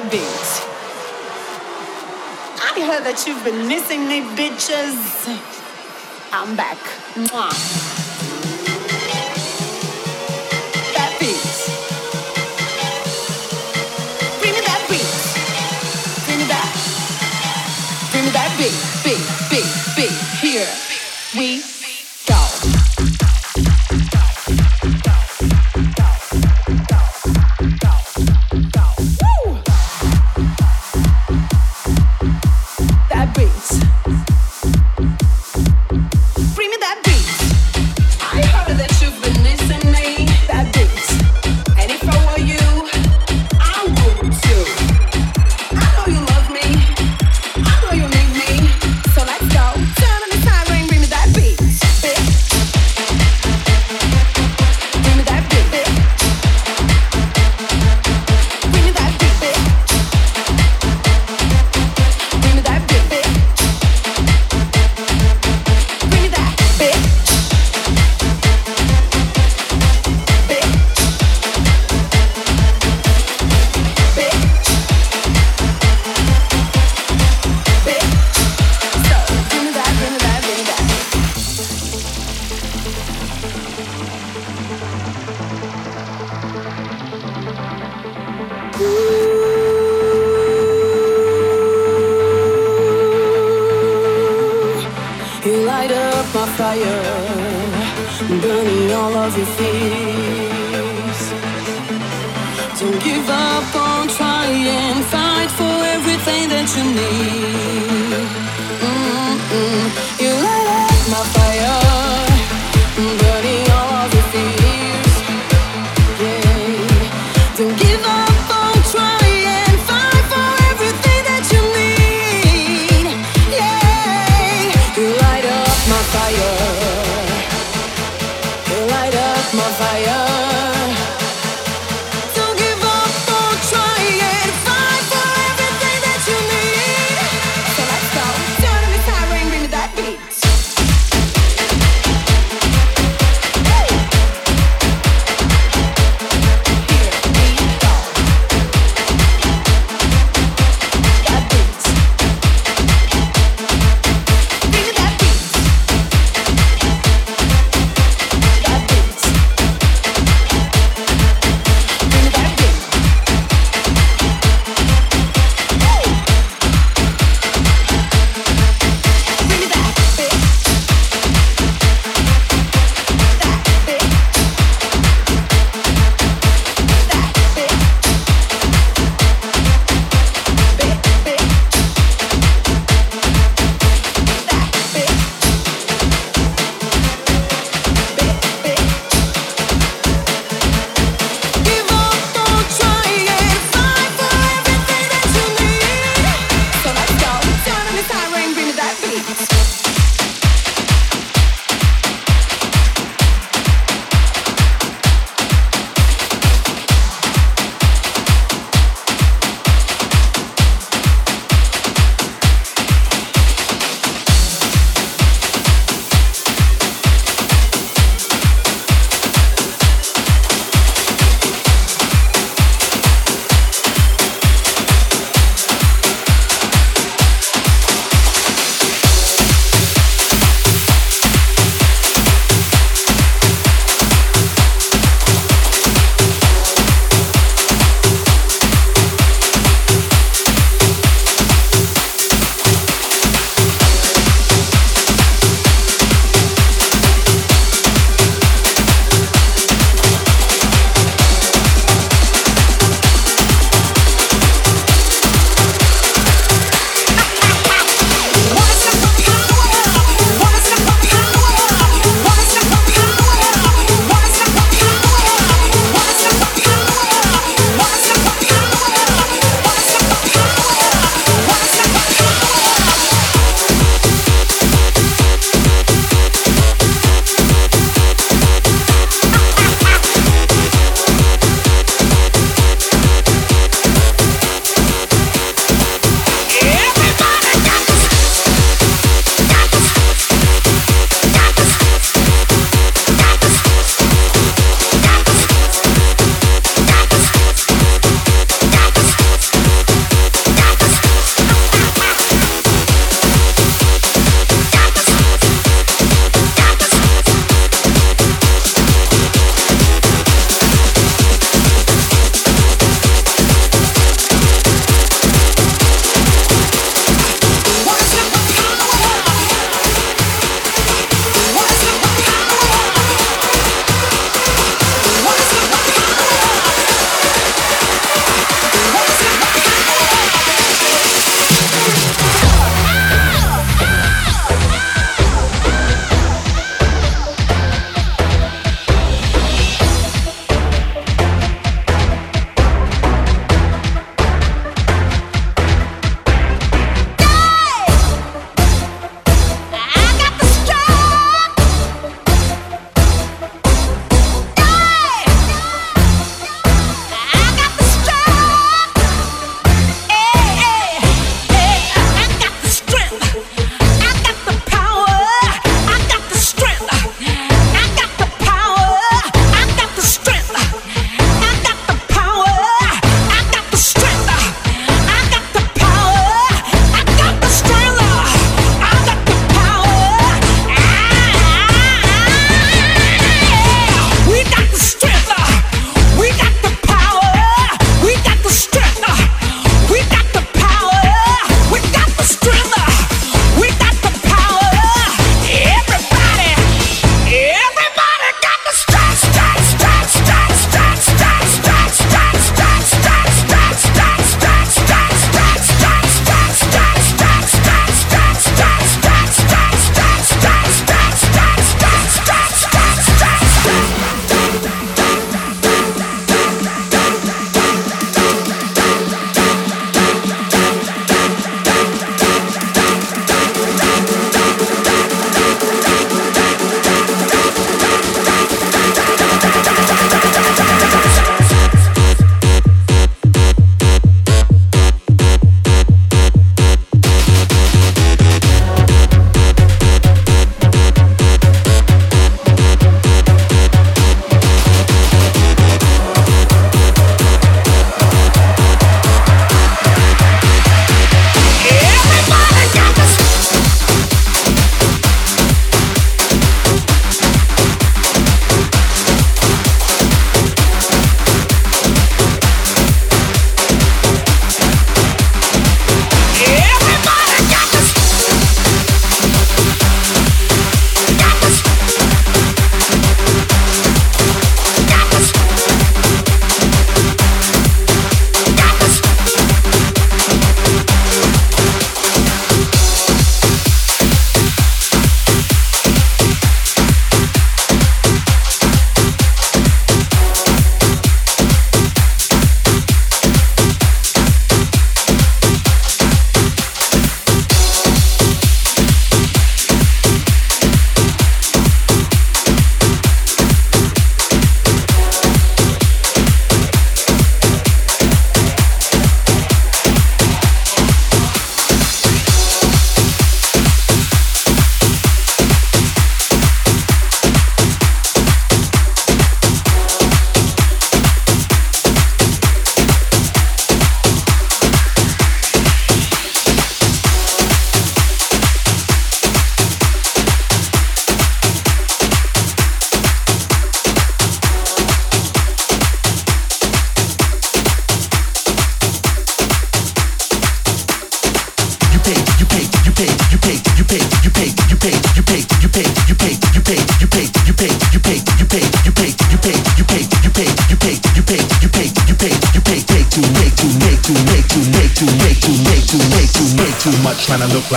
that beat. I heard that you've been missing me, bitches. I'm back. Mwah.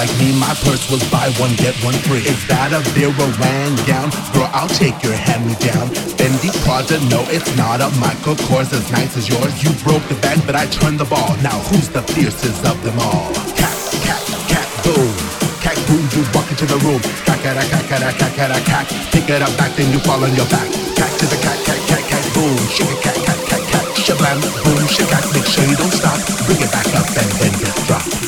Like me. My purse was buy one, get one free. Is that a Vera Wang gown? Girl, I'll take your hand me down. Fendi Prada, no, it's not a Michael Kors as nice as yours. You broke the bank, but I turned the ball. Now who's the fiercest of them all? Cat, cat, cat, boom. Cat, boom, you walk into the room. Cat, cat, cat, cat, cat, cat, cat. Pick it up back, then you fall on your back. Cat to the cat, cat, cat, cat, boom. Shake a cat, cat, cat, cat. Shablam, boom, shake cat. Make sure you don't stop. Bring it back up and then get dropped.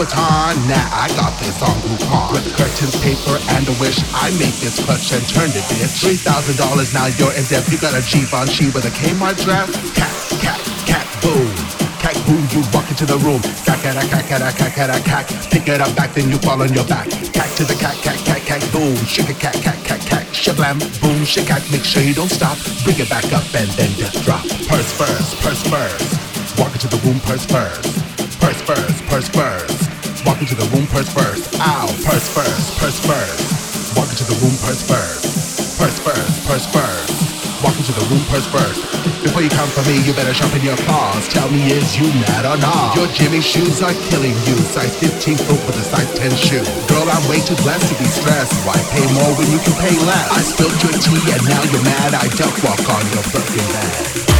Vuitton. Nah, I got this on Groupon. With curtains, paper, and a wish, I make this clutch and turn it bitch. Three thousand dollars, now you're in debt. You got a Givenchy with a Kmart dress. Cat, cat, cat, boom. Cat, boom, you walk into the room. Cat, cat, cat, cat, cat, cat, cat. Pick it up back, then you fall on your back. Cat to the cat, cat, cat, cat, boom. Shake a cat, cat, cat, cat. Shablam, boom, shake cat. Make sure you don't stop. Bring it back up and then just drop. Purse first, purse first. Walk into the room, purse first. Purse first, purse first. Walk into the room, purse first. Ow, purse first, purse first. Walk into the room, purse first. Purse first, purse first. Walk into the room, purse first. Before you come for me, you better sharpen your claws. Tell me, is you mad or not? Your Jimmy Choos are killing you. Size 15 foot with a size 10 shoe. Girl, I'm way too blessed to be stressed. Why pay more when you can pay less? I spilled your tea and now you're mad. I duck walk on your fucking bag.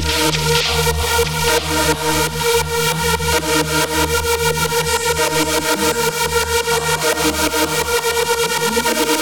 Thank you.